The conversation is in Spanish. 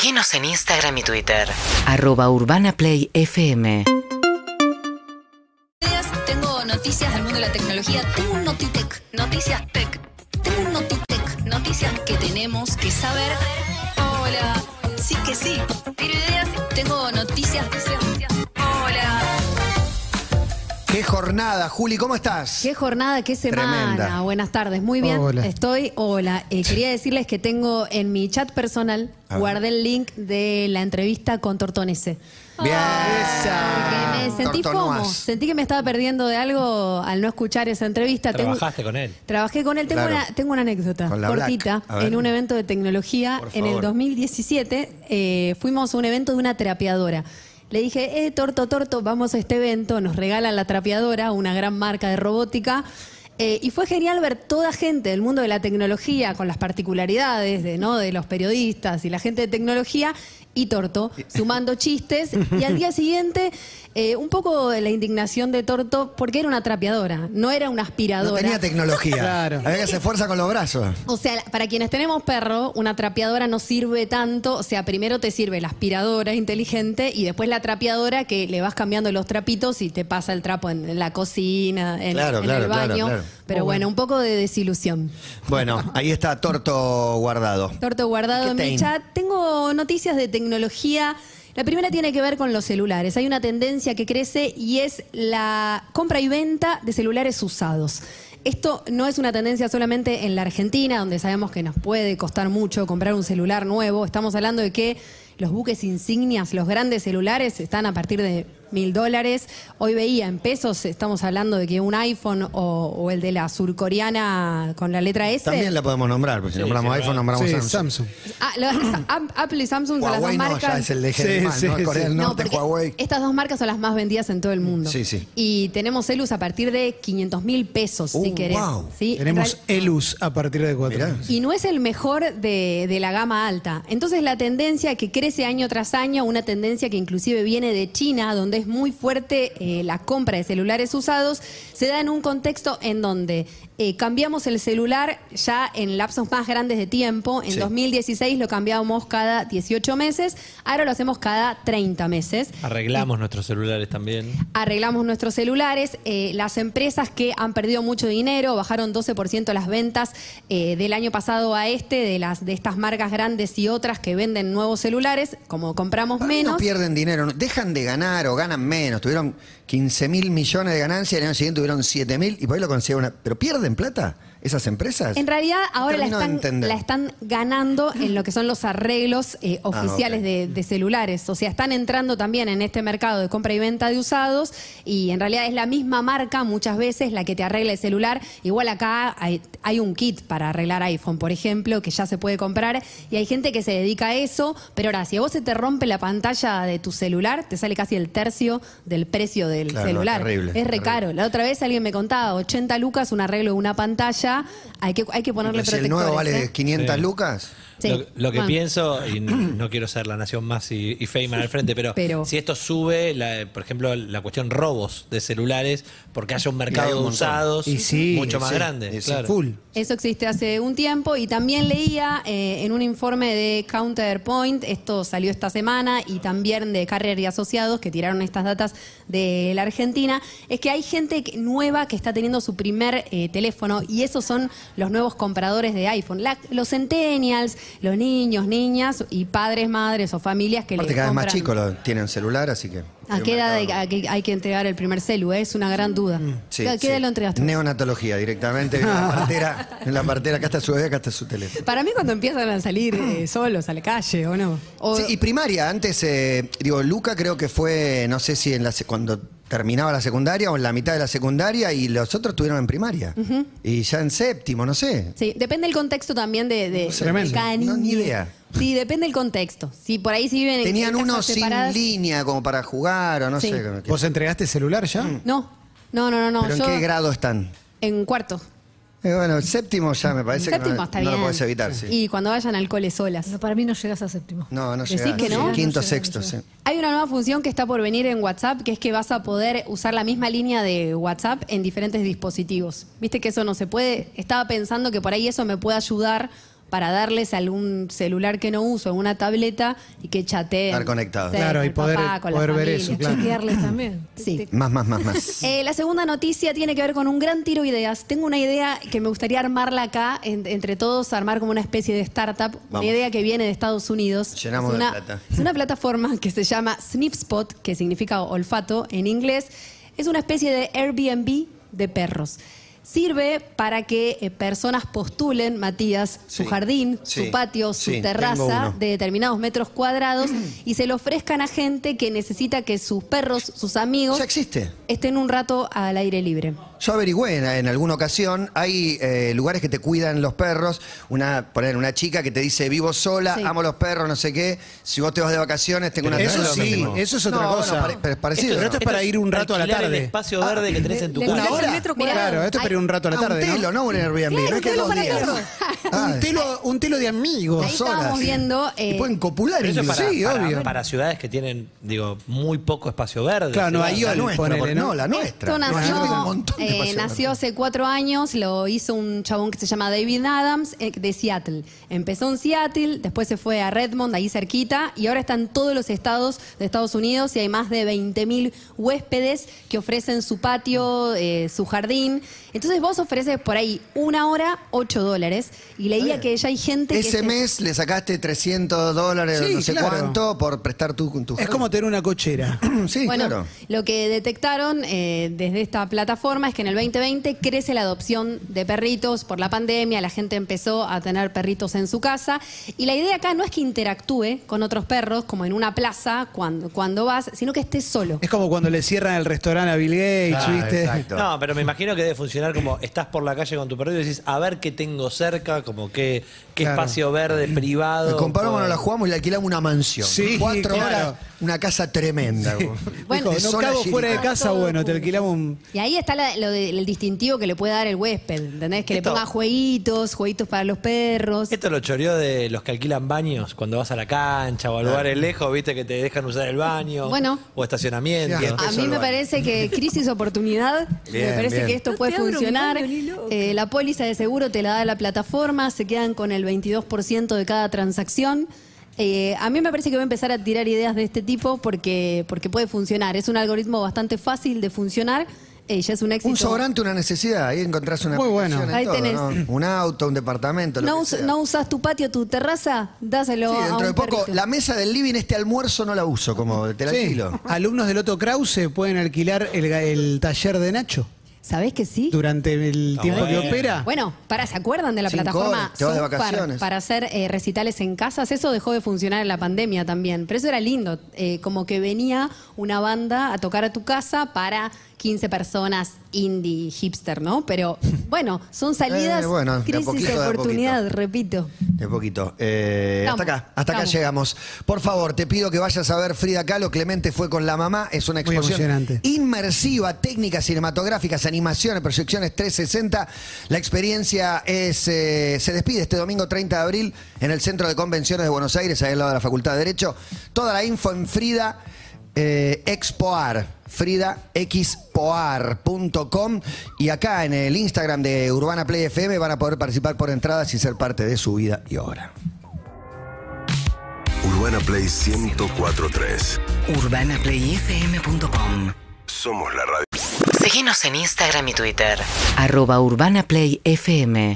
Seguinos en Instagram y Twitter. Arroba Urbana Play FM. días tengo noticias del mundo de la tecnología. Tengo un Notitec, noticias tech. Tengo un Notitec, noticias que tenemos que saber. Hola, sí que sí. Tengo noticias. Hola. Jornada, Juli, ¿cómo estás? Qué jornada, qué semana. Tremenda. Buenas tardes, muy bien. Hola. Estoy, hola. Eh, quería decirles que tengo en mi chat personal, guardé el link de la entrevista con Tortonese. Bien. Porque me sentí fomo, sentí que me estaba perdiendo de algo al no escuchar esa entrevista. Tengo- Trabajaste con él. Trabajé con él. Tengo, Claro. una, tengo una anécdota Con la cortita. Black. A ver. En un evento de tecnología, Por en el favor. 2017, eh, fuimos a un evento de una trapeadora. Le dije, eh, Torto, Torto, vamos a este evento. Nos regalan la trapeadora, una gran marca de robótica. Eh, y fue genial ver toda gente del mundo de la tecnología, con las particularidades de, ¿no? de los periodistas y la gente de tecnología, y Torto, sumando chistes. Y al día siguiente, eh, un poco de la indignación de Torto, porque era una trapeadora, no era una No aspiradora. tenía tecnología. Claro. Había que hacer fuerza con los brazos. O sea, para quienes tenemos perro, una trapeadora no sirve tanto. O sea, primero te sirve la aspiradora inteligente y después la trapeadora que le vas cambiando los trapitos y te pasa el trapo en, en la cocina, en, Claro, en claro, el baño. claro. Pero bueno, un poco de desilusión. Bueno, ahí está Torto guardado. Torto guardado ¿Qué en mi chat. Tengo noticias de tecnología. La primera tiene que ver con los celulares. Hay una tendencia que crece y es la compra y venta de celulares usados. Esto no es una tendencia solamente en la Argentina, donde sabemos que nos puede costar mucho comprar un celular nuevo. Estamos hablando de que los buques insignias, los grandes celulares, están a partir de mil dólares. Hoy veía en pesos, estamos hablando de que un iPhone o, o el de la surcoreana con la letra S. También la podemos nombrar, porque si Sí, nombramos sí, iPhone, nombramos Sí, Samsung. Samsung. Ah, Apple y Samsung son las dos Huawei no, marcas. ya es el de Sí, Germán, sí, ¿no? Corea del. No, Norte, Huawei. estas dos marcas son las más vendidas en todo el mundo. Sí, sí. Y tenemos celus a partir de 500 mil pesos, si Uh, querés. wow. Tenemos Elus a partir de cuatro. Mirá. años. y no es el mejor de, de la gama alta. Entonces la tendencia que crece año tras año, una tendencia que inclusive viene de China, donde es muy fuerte eh, la compra de celulares usados, se da en un contexto en donde eh, cambiamos el celular ya en lapsos más grandes de tiempo. En Sí. 2016 lo cambiábamos cada 18 meses, ahora lo hacemos cada 30 meses. Arreglamos nuestros celulares también. arreglamos nuestros celulares. Eh, las empresas que han perdido mucho dinero bajaron 12% las ventas eh, del año pasado a este, de, las, de estas marcas grandes y otras que venden nuevos celulares, como compramos Para menos. no pierden dinero, dejan de ganar o ganan menos. Tuvieron 15 mil millones de ganancias, el año siguiente tuvieron 7 mil y por ahí lo consiguieron. Una... ¿Pero pierden plata esas empresas? En realidad ahora la están, entender. la están ganando en lo que son los arreglos eh, oficiales ok. de, de celulares. O sea, están entrando también en este mercado de compra y venta de usados y en realidad es la misma marca muchas veces la que te arregla el celular. Igual acá hay, hay un kit para arreglar iPhone, por ejemplo, que ya se puede comprar y hay gente que se dedica a eso. Pero ahora, si a vos se te rompe la pantalla de tu celular, te sale casi el tercio del precio del Claro, celular. terrible, es re terrible. caro. La otra vez alguien me contaba, 80 lucas un arreglo de una pantalla, hay que, hay que ponerle si el protectores. nuevo vale ¿eh? 500 Sí. lucas. Sí. Lo, lo que Bueno. pienso, y no quiero ser la nación más y, y Feynman al frente, pero, Pero- si esto sube, la- por ejemplo, la cuestión robos de celulares, porque haya un mercado de usados Y sí, mucho más sí, grande. claro. Full. Eso existe hace un tiempo y también leía eh, en un informe de Counterpoint, esto salió esta semana, y también de Carrier y Asociados, que tiraron estas datas de la Argentina, es que hay gente nueva que está teniendo su primer eh, teléfono y esos son los nuevos compradores de iPhone. La- los centennials, los niños, niñas y padres, madres o familias que Aparte, les cada vez más chicos lo tienen celular, así que. ¿A qué edad hay, hay que- hay que entregar el primer celu? eh? Es una gran duda. Sí, ¿A qué sí. edad lo entregaste? Neonatología directamente. En la partera, en la partera, acá está su bebé, acá está su teléfono. Para mí cuando empiezan a salir eh, solos a la calle, ¿o no? O- Sí, y primaria, antes, eh, digo, Luca creo que fue, no sé si en la, cuando terminaba la secundaria o en la mitad de la secundaria y los otros estuvieron en primaria. Y ya en séptimo, no sé. Sí, depende del contexto también de, de, Tremendo. de cada No, ni idea. Sí, depende del contexto. Si por ahí si viven en- Tenían en unos sin separadas- línea como para jugar o no Sí. sé. ¿Vos entregaste celular ya? No, no, no, no, no. ¿Pero en qué grado están? en cuarto. Eh, bueno, el séptimo ya me parece Séptimo que no, está no bien. lo puedes evitar, sí. Y cuando vayan al cole solas. No, para mí no llegas a séptimo. No, no ¿Decís llega. que no? Quinto, No sexto, no sí. llega. Hay una nueva función que está por venir en WhatsApp, que es que vas a poder usar la misma línea de WhatsApp en diferentes dispositivos. Viste que eso no se puede. Estaba pensando que por ahí eso me puede ayudar para darles algún celular que no uso, alguna tableta y que chateen. Estar conectados. Sí, Claro, con y poder- papá, con la poder ver eso, claro. Chequearles también. Sí. Más, más, más, más. Eh, la segunda noticia tiene que ver con un gran tiro de ideas. Tengo una idea que me gustaría armarla acá, en- entre todos, armar como una especie de startup. Una idea que viene de Estados Unidos. Llenamos es de una, plata. Es una plataforma que se llama SnipSpot, que significa olfato en inglés. Es una especie de Airbnb de perros. Sirve para que eh, personas postulen, Matías, su jardín, Sí. su patio, su tengo terraza uno. de determinados metros cuadrados y se lo ofrezcan a gente que necesita que sus perros, sus amigos, Ya existe. estén un rato al aire libre. Yo averigüé en, en alguna ocasión, hay eh, lugares que te cuidan los perros, una, poner una chica que te dice vivo sola, Sí. amo los perros, no sé qué, si vos te vas de vacaciones tengo una Eso no es lo sí, mismo. eso es otra No, bueno, cosa. pare- pero es parecido. Pero esto es para ir un rato a la Alquilar el tarde. espacio verde que tenés en tu Le- casa. le- ¿Una hora? el metro Mirá, cuadrado. Claro, esto es para ir un rato a la Ah, un tarde, telo, ¿no? no un Airbnb, no es un que dos para días. perros. Ah, Un telo, un telo de amigos. Ahí Dos horas. estábamos viendo. y eh, pueden copular Pero eso es incluso. para, Sí, para- obvio. para ciudades que tienen, digo, muy poco espacio verde. Claro, Nueva ciudades- La nuestra, ponele, porque- ¿no? no, la nuestra. Esto Nueva York nació, tiene un montón de eh, nació hace cuatro años, lo hizo un chabón que se llama David Adams eh, de Seattle. Empezó en Seattle, después se fue a Redmond, ahí cerquita, y ahora está en todos los estados de Estados Unidos y hay más de 20.000 huéspedes que ofrecen su patio, eh, su jardín. Entonces vos ofreces por ahí una hora, 8 dólares, y leía que ya hay gente que... Ese se- mes le sacaste 300 dólares, Sí, no sé claro. cuánto, por prestar tu, tu Es jardín. como tener una cochera. Sí, bueno, claro. lo que detectaron eh, desde esta plataforma es que en el 2020 crece la adopción de perritos por la pandemia, la gente empezó a tener perritos en su casa y la idea acá no es que interactúe con otros perros como en una plaza cuando, cuando vas, sino que estés solo. Es como cuando le cierran el restaurante a Bill Gates, ¿viste? exacto. No, pero me imagino que debe funcionar como estás por la calle con tu perrito y decís, a ver qué tengo cerca, como qué, qué Claro. espacio verde privado. Comparamos, puedo- la jugamos y le alquilamos una mansión. Sí, Cuatro claro. horas, una casa tremenda. Bueno, Dijo, no cago fuera de casa, bueno, te alquilamos un... Y ahí está la- lo de- el distintivo que le puede dar el huésped, ¿entendés? Que Esto- le ponga jueguitos, jueguitos para los perros. Esto lo choreó de los que alquilan baños cuando vas a la cancha o a lugares lejos, viste que te dejan usar el baño. Bueno. O estacionamiento. Sí, A mí me parece que crisis oportunidad, Bien, me parece bien. que esto No puede funcionar. Eh, la póliza de seguro te la da la plataforma, se quedan con el 22% de cada transacción. Eh, a mí me parece que voy a empezar a tirar ideas de este tipo porque, porque puede funcionar. Es un algoritmo bastante fácil de funcionar. Eh, ya es un éxito. Un sobrante, una necesidad. Ahí encontrás una Muy bueno. aplicación en Ahí todo, tenés. ¿no? Un auto, un departamento, lo no, que us- sea. no usas tu patio, tu terraza, dáselo Sí, a dentro un de poco, perrito. la mesa del living, este almuerzo no la uso, como te la Sí. alquilo. Alumnos del Otto Krause pueden alquilar el, el taller de Nacho ¿Sabés que sí? durante el tiempo que bueno. opera. Bueno, para, ¿se acuerdan de la plataforma horas, te vas de vacaciones. para hacer eh, recitales en casas? Eso dejó de funcionar en la pandemia también, pero eso era lindo, eh, como que venía una banda a tocar a tu casa para 15 personas indie hipster, ¿no? Pero bueno, son salidas, Eh, bueno, de crisis poquito, de de a oportunidad, poquito. repito. De poquito. Eh, hasta acá, hasta acá llegamos. Por favor, te pido que vayas a ver Frida Kahlo. Clemente fue con la mamá. Es una exposición inmersiva, técnicas cinematográficas, animaciones, proyecciones 360. La experiencia es, eh, se despide este domingo 30 de abril en el Centro de Convenciones de Buenos Aires, ahí al lado de la Facultad de Derecho. Toda la info en Frida eh, Expoar. FridaExpoar.com y acá en el Instagram de Urbana Play FM van a poder participar por entradas y ser parte de su vida y obra. Urbana Play 1043. UrbanaPlayFM.com Somos la radio. Seguinos en Instagram y Twitter. Arroba Urbana Play FM